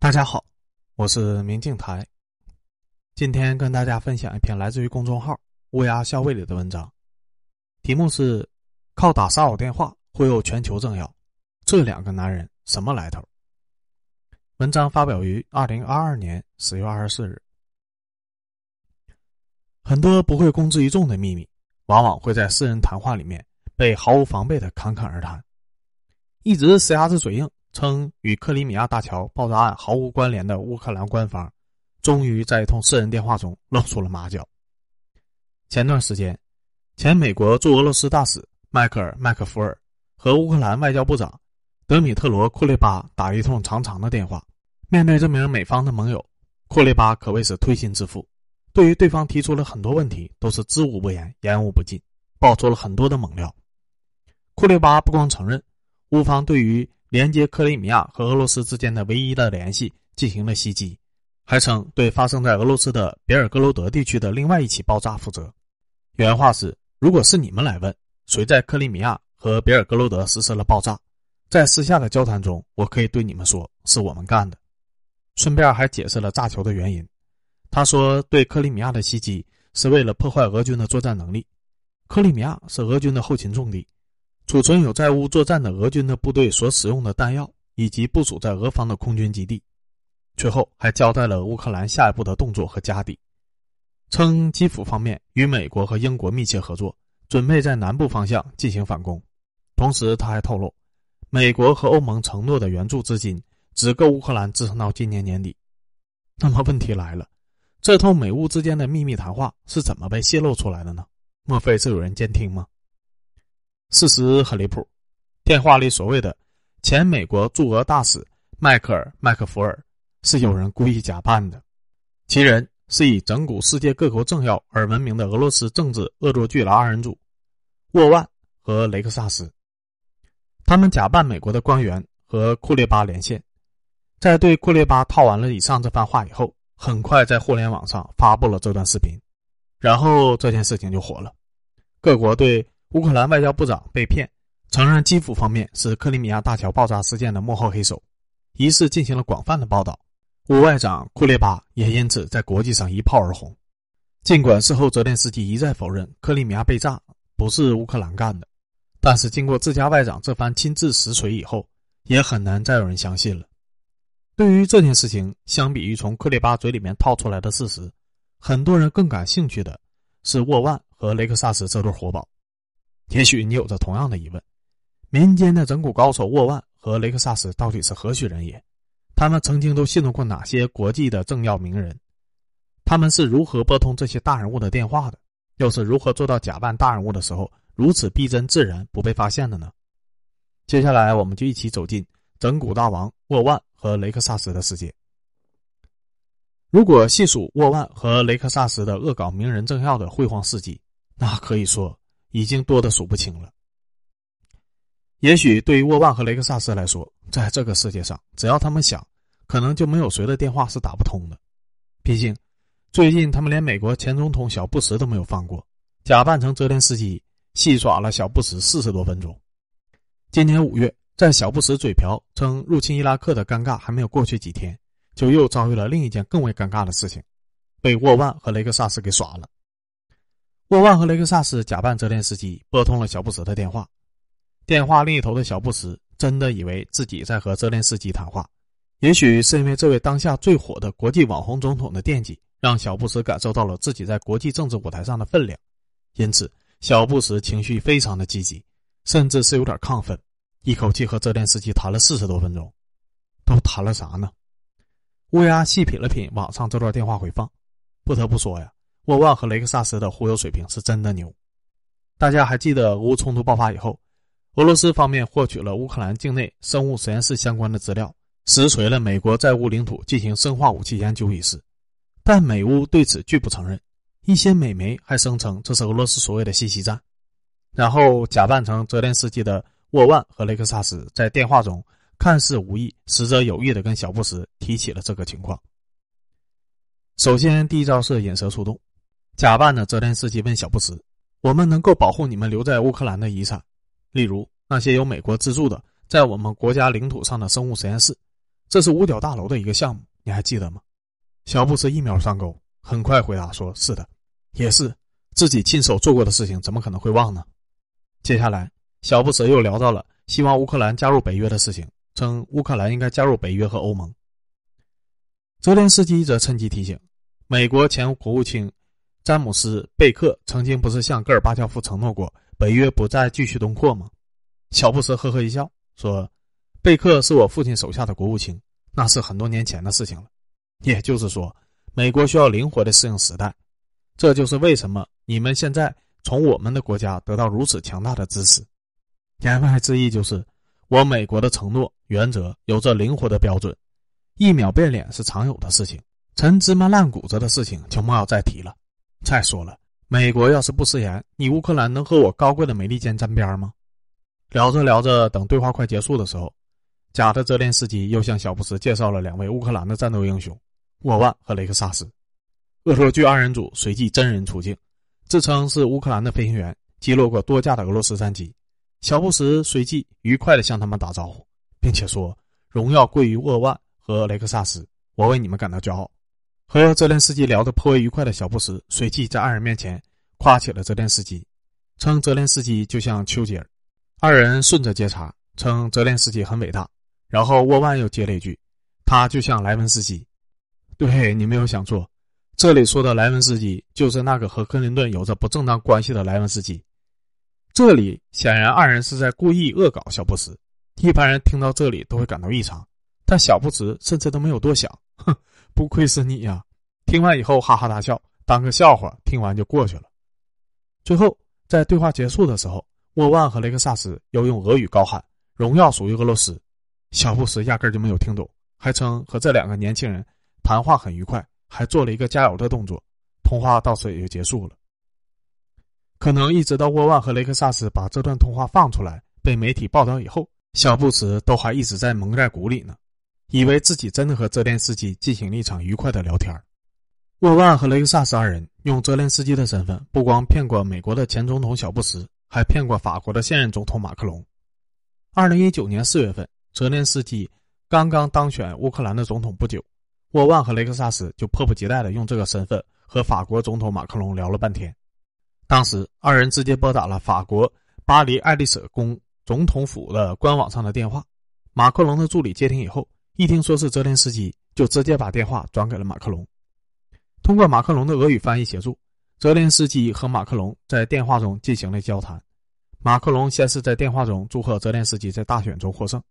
大家好，我是明镜台。今天跟大家分享一篇来自于公众号“乌鸦校尉”里的文章，题目是“靠打骚扰电话忽悠全球政要，这两个男人什么来头？”文章发表于二零二二年十月二十四日。很多不会公之于众的秘密，往往会在私人谈话里面被毫无防备的侃侃而谈，一直死鸭子嘴硬。称与克里米亚大桥爆炸案毫无关联的乌克兰官方，终于在一通私人电话中露出了马脚。前段时间，前美国驻俄罗斯大使迈克尔·麦克福尔和乌克兰外交部长德米特罗·库列巴打一通长长的电话。面对这名美方的盟友，库列巴可谓是推心置腹，对于对方提出了很多问题，都是知无不言，言无不尽，爆出了很多的猛料。库列巴不光承认乌方对于连接克里米亚和俄罗斯之间的唯一的联系进行了袭击，还称对发生在俄罗斯的别尔哥罗德地区的另外一起爆炸负责。原话是：“如果是你们来问谁在克里米亚和别尔哥罗德实施了爆炸，在私下的交谈中，我可以对你们说是我们干的。”顺便还解释了炸球的原因。他说：“对克里米亚的袭击是为了破坏俄军的作战能力。克里米亚是俄军的后勤重地。”储存有在乌作战的俄军的部队所使用的弹药，以及部署在俄方的空军基地。最后还交代了乌克兰下一步的动作和家底，称基辅方面与美国和英国密切合作，准备在南部方向进行反攻。同时，他还透露，美国和欧盟承诺的援助资金只够乌克兰支撑到今年年底。那么问题来了，这通美乌之间的秘密谈话是怎么被泄露出来的呢？莫非是有人监听吗？事实很离谱，电话里所谓的前美国驻俄大使迈克尔·麦克福尔是有人故意假扮的，其人是以整蛊世界各国政要而闻名的俄罗斯政治恶作剧的二人组沃万和雷克萨斯。他们假扮美国的官员和库列巴连线，在对库列巴套完了以上这番话以后，很快在互联网上发布了这段视频，然后这件事情就火了，各国对。乌克兰外交部长被骗，承认基辅方面是克里米亚大桥爆炸事件的幕后黑手，一事进行了广泛的报道。乌外长库列巴也因此在国际上一炮而红。尽管事后泽连斯基一再否认克里米亚被炸不是乌克兰干的，但是经过自家外长这番亲自实锤以后，也很难再有人相信了。对于这件事情，相比于从克列巴嘴里面套出来的事实，很多人更感兴趣的是沃万和雷克萨斯这对活宝。也许你有着同样的疑问：民间的整蛊高手沃万和雷克萨斯到底是何许人也？他们曾经都信任过哪些国际的政要名人？他们是如何拨通这些大人物的电话的？又是如何做到假扮大人物的时候如此逼真自然、不被发现的呢？接下来，我们就一起走进整蛊大王沃万和雷克萨斯的世界。如果细数沃万和雷克萨斯的恶搞名人政要的辉煌事迹，那可以说。已经多得数不清了。也许对于沃万和雷克萨斯来说，在这个世界上，只要他们想，可能就没有谁的电话是打不通的。毕竟，最近他们连美国前总统小布什都没有放过，假扮成泽连斯基，戏耍了小布什四十多分钟。今年五月，在小布什嘴瓢称入侵伊拉克的尴尬还没有过去几天，就又遭遇了另一件更为尴尬的事情，被沃万和雷克萨斯给耍了。沃万和雷克萨斯假扮泽连斯基拨通了小布什的电话，电话另一头的小布什真的以为自己在和泽连斯基谈话。也许是因为这位当下最火的国际网红总统的惦记，让小布什感受到了自己在国际政治舞台上的分量，因此小布什情绪非常的积极，甚至是有点亢奋，一口气和泽连斯基谈了四十多分钟。都谈了啥呢？乌鸦细品了品网上这段电话回放，不得不说呀。沃万和雷克萨斯的忽悠水平是真的牛。大家还记得俄乌冲突爆发以后，俄罗斯方面获取了乌克兰境内生物实验室相关的资料，实锤了美国在乌领土进行生化武器研究一事，但美乌对此拒不承认。一些美媒还声称这是俄罗斯所谓的信息战。然后假扮成泽连斯基的沃万和雷克萨斯在电话中看似无意，实则有意的跟小布什提起了这个情况。首先，第一招是引蛇出洞。假扮的泽连斯基问小布什：“我们能够保护你们留在乌克兰的遗产，例如那些由美国资助的在我们国家领土上的生物实验室，这是五角大楼的一个项目，你还记得吗？小布什一秒上钩，很快回答说：“是的，也是自己亲手做过的事情，怎么可能会忘呢？”接下来，小布什又聊到了希望乌克兰加入北约的事情，称乌克兰应该加入北约和欧盟。泽连斯基则趁机提醒，美国前国务卿詹姆斯·贝克曾经不是向戈尔巴乔夫承诺过北约不再继续东扩吗？小布什呵呵一笑说：“贝克是我父亲手下的国务卿，那是很多年前的事情了。也就是说，美国需要灵活的适应时代。这就是为什么你们现在从我们的国家得到如此强大的支持。言外之意就是，我美国的承诺原则有着灵活的标准。”一秒变脸是常有的事情，陈芝麻烂谷子的事情就莫要再提了。再说了，美国要是不食言，你乌克兰能和我高贵的美利坚沾边吗？聊着聊着，等对话快结束的时候，假的泽连斯基又向小布什介绍了两位乌克兰的战斗英雄沃万和雷克萨斯。恶作剧二人组随即真人出镜，自称是乌克兰的飞行员，击落过多架的俄罗斯战机。小布什随即愉快地向他们打招呼，并且说：“荣耀归于沃万。”和雷克萨斯，我为你们感到骄傲。和泽连斯基聊得颇为愉快的小布什，随即在二人面前夸起了泽连斯基，称泽连斯基就像丘吉尔。二人顺着接茬，称泽连斯基很伟大。然后沃万又接了一句：“他就像莱文斯基。”对你没有想错，这里说的莱文斯基就是那个和克林顿有着不正当关系的莱文斯基。这里显然二人是在故意恶搞小布什。一般人听到这里都会感到异常。但小布什甚至都没有多想，哼，不愧是你呀！听完以后哈哈大笑，当个笑话，听完就过去了。最后，在对话结束的时候，沃万和雷克萨斯又用俄语高喊“荣耀属于俄罗斯”，小布什压根就没有听懂，还称和这两个年轻人谈话很愉快，还做了一个加油的动作。通话到此也就结束了。可能一直到沃万和雷克萨斯把这段通话放出来被媒体报道以后，小布什都还一直在蒙在鼓里呢。以为自己真的和泽连斯基进行了一场愉快的聊天沃万和雷克萨斯二人用泽连斯基的身份，不光骗过美国的前总统小布什，还骗过法国的现任总统马克龙。二零一九年四月份，泽连斯基刚刚当选乌克兰的总统不久，沃万和雷克萨斯就迫不及待的用这个身份和法国总统马克龙聊了半天。当时，二人直接拨打了法国巴黎爱丽舍宫总统府的官网上的电话。马克龙的助理接听以后。一听说是泽连斯基，就直接把电话转给了马克龙。通过马克龙的俄语翻译协助，泽连斯基和马克龙在电话中进行了交谈。马克龙先是在电话中祝贺泽连斯基在大选中获胜。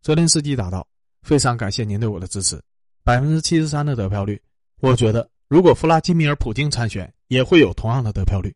泽连斯基答道：“非常感谢您对我的支持，百分之七十三的得票率。我觉得如果弗拉基米尔·普京参选，也会有同样的得票率。”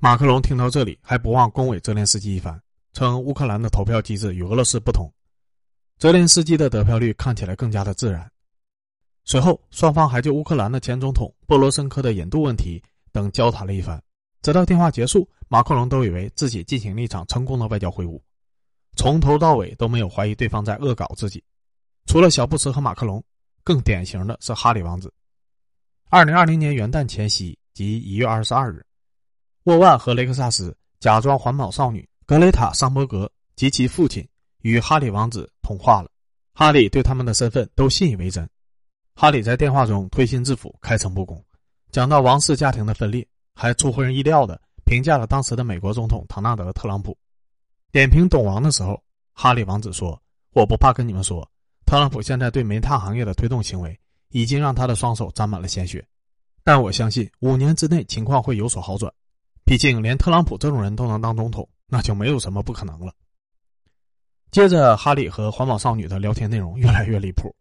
马克龙听到这里，还不忘恭维泽连斯基一番，称乌克兰的投票机制与俄罗斯不同。泽连斯基的得票率看起来更加的自然。随后，双方还就乌克兰的前总统波罗申科的引渡问题等交谈了一番。直到电话结束，马克龙都以为自己进行了一场成功的外交会晤，从头到尾都没有怀疑对方在恶搞自己。除了小布什和马克龙，更典型的是哈里王子。二零二零年元旦前夕，即一月二十二日，沃万和雷克萨斯假装环保少女格雷塔·桑伯格及其父亲。与哈里王子通话了，哈里对他们的身份都信以为真。哈里在电话中推心置腹、开诚布公，讲到王室家庭的分裂，还出乎人意料的评价了当时的美国总统唐纳德·特朗普。点评董王的时候，哈里王子说：“我不怕跟你们说，特朗普现在对煤炭行业的推动行为已经让他的双手沾满了鲜血，但我相信五年之内情况会有所好转。毕竟连特朗普这种人都能当总统，那就没有什么不可能了。”接着，哈里和环保少女的聊天内容越来越离谱，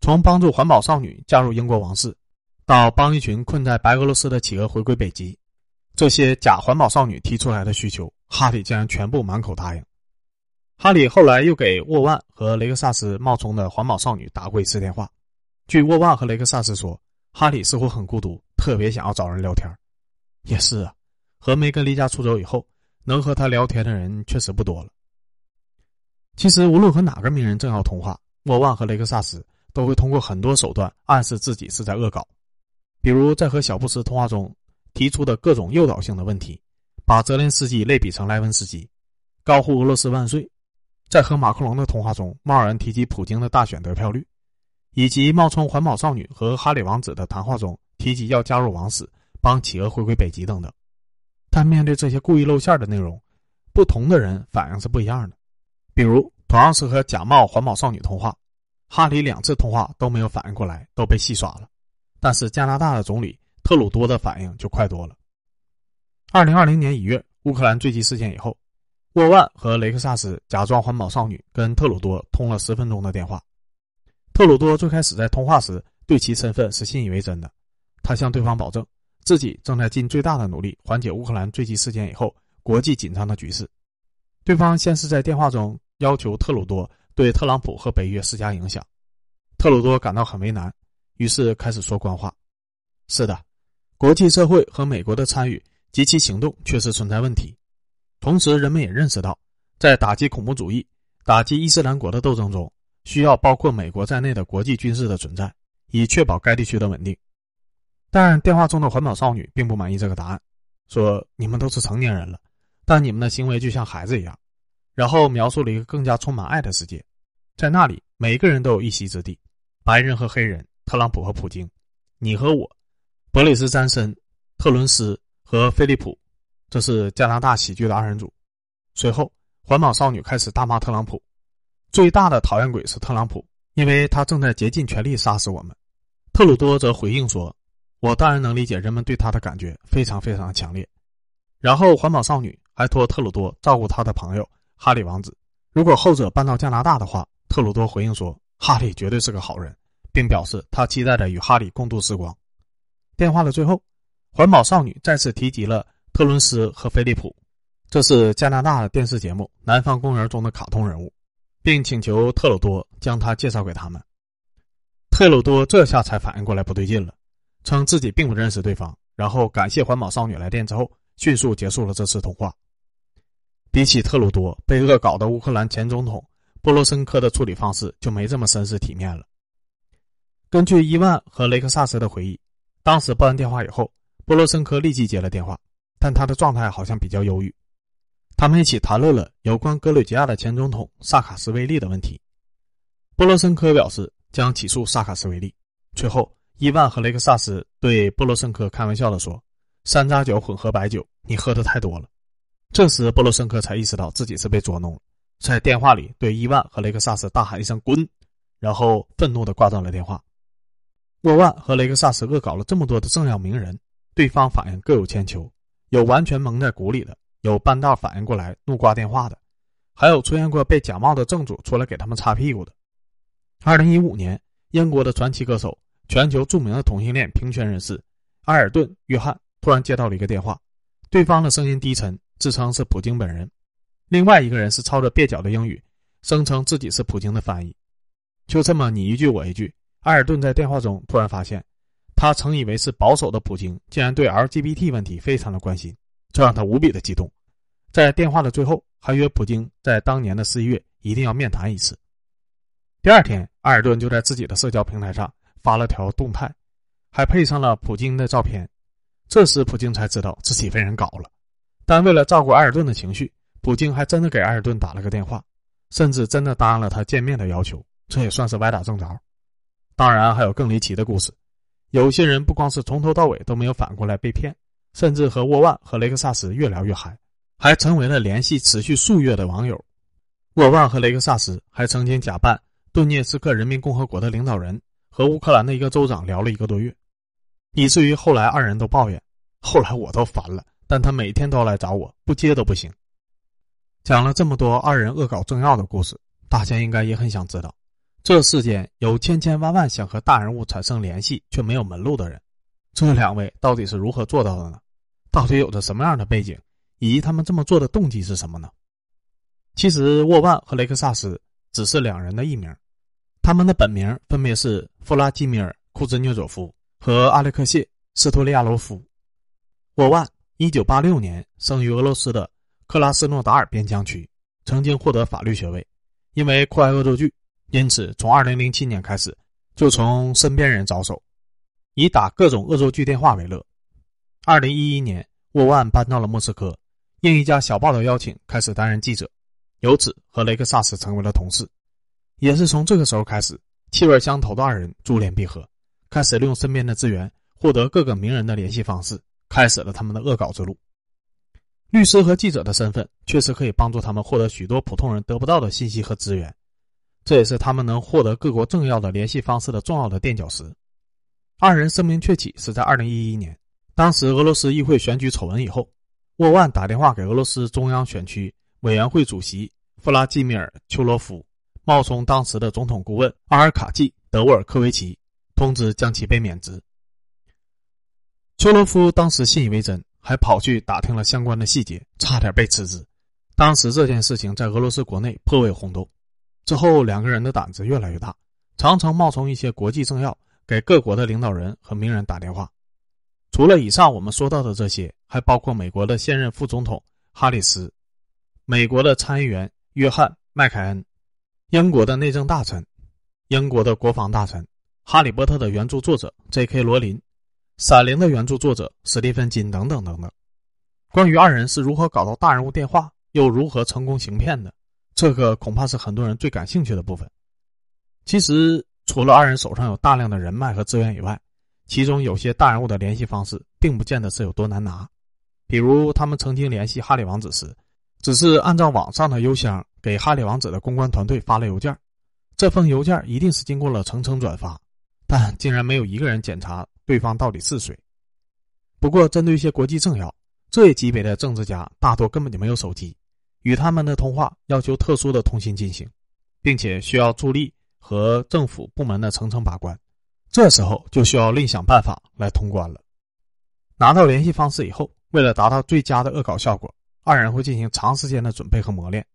从帮助环保少女加入英国王室，到帮一群困在白俄罗斯的企鹅回归北极，这些假环保少女提出来的需求，哈里竟然全部满口答应。哈里后来又给沃万和雷克萨斯冒充的环保少女打过一次电话。据沃万和雷克萨斯说，哈里似乎很孤独，特别想要找人聊天。也是啊，和梅根离家出走以后，能和他聊天的人确实不多了。其实，无论和哪个名人正要通话，莫万和雷克萨斯都会通过很多手段暗示自己是在恶搞，比如在和小布什通话中提出的各种诱导性的问题，把泽连斯基类比成莱文斯基，高呼俄罗斯万岁，在和马克龙的通话中，贸然提及普京的大选得票率，以及冒充环保少女和哈里王子的谈话中提及要加入王室、帮企鹅回归北极等等。但面对这些故意露馅的内容，不同的人反应是不一样的。比如，同样是和假冒环保少女通话，哈里两次通话都没有反应过来，都被戏耍了。但是加拿大的总理特鲁多的反应就快多了。二零二零年一月，乌克兰坠机事件以后，沃万和雷克萨斯假装环保少女跟特鲁多通了十分钟的电话。特鲁多最开始在通话时对其身份是信以为真的，他向对方保证自己正在尽最大的努力缓解乌克兰坠机事件以后国际紧张的局势。对方先是在电话中要求特鲁多对特朗普和北约施加影响，特鲁多感到很为难，于是开始说官话。是的，国际社会和美国的参与。及其行动确实存在问题，同时人们也认识到，在打击恐怖主义、打击伊斯兰国的斗争中，需要包括美国在内的国际军事的存在，以确保该地区的稳定。但电话中的环保少女并不满意这个答案，说：“你们都是成年人了，但你们的行为就像孩子一样。”然后描述了一个更加充满爱的世界，在那里每个人都有一席之地，白人和黑人，特朗普和普京，你和我，伯里斯詹森，特伦斯。和菲利普，这是加拿大喜剧的二人组。随后，环保少女开始大骂特朗普，最大的讨厌鬼是特朗普，因为他正在竭尽全力杀死我们。特鲁多则回应说：“我当然能理解人们对他的感觉非常非常强烈。”然后，环保少女还托特鲁多照顾他的朋友哈里王子。如果后者搬到加拿大的话，特鲁多回应说：“哈里绝对是个好人，并表示他期待着与哈里共度时光。”电话的最后。环保少女再次提及了特伦斯和菲利普，这是加拿大电视节目《南方公园》中的卡通人物，并请求特鲁多将他介绍给他们。特鲁多这下才反应过来不对劲了，称自己并不认识对方，然后感谢环保少女来电之后，迅速结束了这次通话。比起特鲁多被恶搞的乌克兰前总统波罗申科的处理方式就没这么绅士体面了。根据伊万和雷克萨斯的回忆，当时拨完电话以后。波罗申科立即接了电话，但他的状态好像比较忧郁。他们一起谈论了有关格鲁吉亚的前总统萨卡斯维利的问题。波罗申科表示将起诉萨卡斯维利。随后，伊万和雷克萨斯对波罗申科开玩笑地说：“山楂酒混合白酒，你喝的太多了。”这时，波罗申科才意识到自己是被捉弄了，在电话里对伊万和雷克萨斯大喊一声“滚”，然后愤怒地挂断了电话。沃万和雷克萨斯恶搞了这么多的政要名人。对方反应各有千秋，有完全蒙在鼓里的，有半道反应过来怒挂电话的，还有出现过被假冒的正主出来给他们擦屁股的。二零一五年，英国的传奇歌手、全球著名的同性恋平权人士埃尔顿·约翰突然接到了一个电话，对方的声音低沉，自称是普京本人；另外一个人是操着蹩脚的英语，声称自己是普京的翻译。就这么你一句我一句，埃尔顿在电话中突然发现。他曾以为是保守的普京，竟然对 LGBT 问题非常的关心，这让他无比的激动。在电话的最后，还约普京在当年的十一月一定要面谈一次。第二天，埃尔顿就在自己的社交平台上发了条动态，还配上了普京的照片。这时，普京才知道自己被人搞了。但为了照顾埃尔顿的情绪，普京还真的给埃尔顿打了个电话，甚至真的答应了他见面的要求。这也算是歪打正着。当然，还有更离奇的故事。有些人不光是从头到尾都没有反过来被骗，甚至和沃万和雷克萨斯越聊越嗨，还成为了联系持续数月的网友。沃万和雷克萨斯还曾经假扮顿涅茨克人民共和国的领导人，和乌克兰的一个州长聊了一个多月，以至于后来二人都抱怨：“后来我都烦了，但他每天都来找我，不接都不行。”讲了这么多二人恶搞政要的故事，大家应该也很想知道。这世间有千千万万想和大人物产生联系却没有门路的人，这两位到底是如何做到的呢？到底有着什么样的背景，以及他们这么做的动机是什么呢？其实，沃万和雷克萨斯只是两人的艺名，他们的本名分别是弗拉基米尔·库兹涅佐夫和阿列克谢·斯托利亚罗夫。沃万一九八六年生于俄罗斯的克拉斯诺达尔边疆区，曾经获得法律学位，因为酷爱恶作剧。因此，从二零零七年开始，就从身边人着手，以打各种恶作剧电话为乐。二零一一年，沃万搬到了莫斯科，应一家小报的邀请，开始担任记者。由此和雷克萨斯成为了同事。也是从这个时候开始，气味相投的二人珠联璧合，开始利用身边的资源获得各个名人的联系方式，开始了他们的恶搞之路。律师和记者的身份确实可以帮助他们获得许多普通人得不到的信息和资源，这也是他们能获得各国政要的联系方式的重要的垫脚石。二人声名鹊起是在二零一一年，当时俄罗斯议会选举丑闻以后，沃万打电话给俄罗斯中央选区委员会主席弗拉基米尔·丘罗夫。冒充当时的总统顾问阿尔卡季·德沃尔科维奇，通知将其被免职。丘罗夫当时信以为真，还跑去打听了相关的细节，差点被辞职。当时这件事情在俄罗斯国内颇为轰动。之后，两个人的胆子越来越大，常常冒充一些国际政要，给各国的领导人和名人打电话。除了以上我们说到的这些，还包括美国的现任副总统哈里斯，美国的参议员约翰·麦凯恩。英国的内政大臣、英国的国防大臣、《哈利波特》的原著作者 J.K. 罗琳、《闪灵》的原著作者史蒂芬金等等等等。关于二人是如何搞到大人物电话，又如何成功行骗的，这个恐怕是很多人最感兴趣的部分。其实，除了二人手上有大量的人脉和资源以外，其中有些大人物的联系方式并不见得是有多难拿。比如，他们曾经联系哈里王子时，只是按照网上的邮箱。给哈里王子的公关团队发了邮件，这封邮件一定是经过了层层转发，但竟然没有一个人检查对方到底是谁。不过，针对一些国际政要这一级别的政治家，大多根本就没有手机，与他们的通话要求特殊的通信进行，并且需要助力和政府部门的层层把关，这时候就需要另想办法来通关了。拿到联系方式以后，为了达到最佳的恶搞效果，二人会进行长时间的准备和磨练。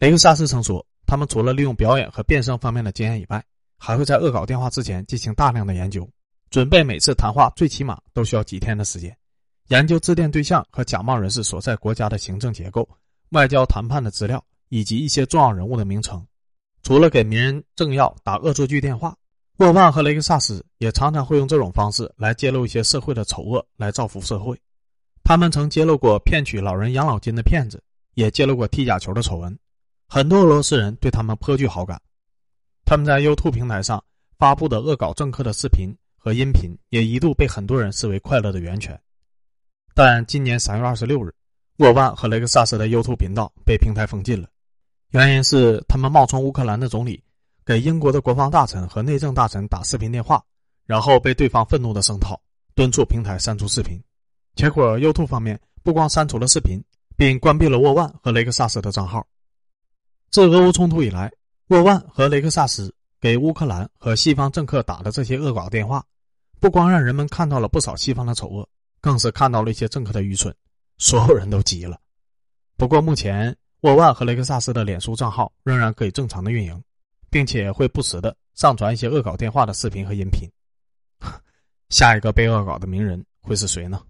雷克萨斯曾说，他们除了利用表演和变声方面的经验以外，还会在恶搞电话之前进行大量的研究，准备每次谈话最起码都需要几天的时间，研究致电对象和假冒人士所在国家的行政结构、外交谈判的资料以及一些重要人物的名称。除了给名人政要打恶作剧电话，沃万和雷克萨斯也常常会用这种方式来揭露一些社会的丑恶，来造福社会。他们曾揭露过骗取老人养老金的骗子，也揭露过踢假球的丑闻。很多俄罗斯人对他们颇具好感，他们在 YouTube 平台上发布的恶搞政客的视频和音频，也一度被很多人视为快乐的源泉。但今年三月二十六日，沃万和雷克萨斯的 YouTube 频道被平台封禁了，原因是他们冒充乌克兰的总理，给英国的国防大臣和内政大臣打视频电话，然后被对方愤怒的声讨，敦促平台删除视频。结果 YouTube 方面不光删除了视频，并关闭了沃万和雷克萨斯的账号。自俄乌冲突以来，沃万和雷克萨斯给乌克兰和西方政客打的这些恶搞电话，不光让人们看到了不少西方的丑恶，更是看到了一些政客的愚蠢，所有人都急了。不过目前，沃万和雷克萨斯的脸书账号仍然可以正常的运营，并且会不时的上传一些恶搞电话的视频和音频。下一个被恶搞的名人会是谁呢？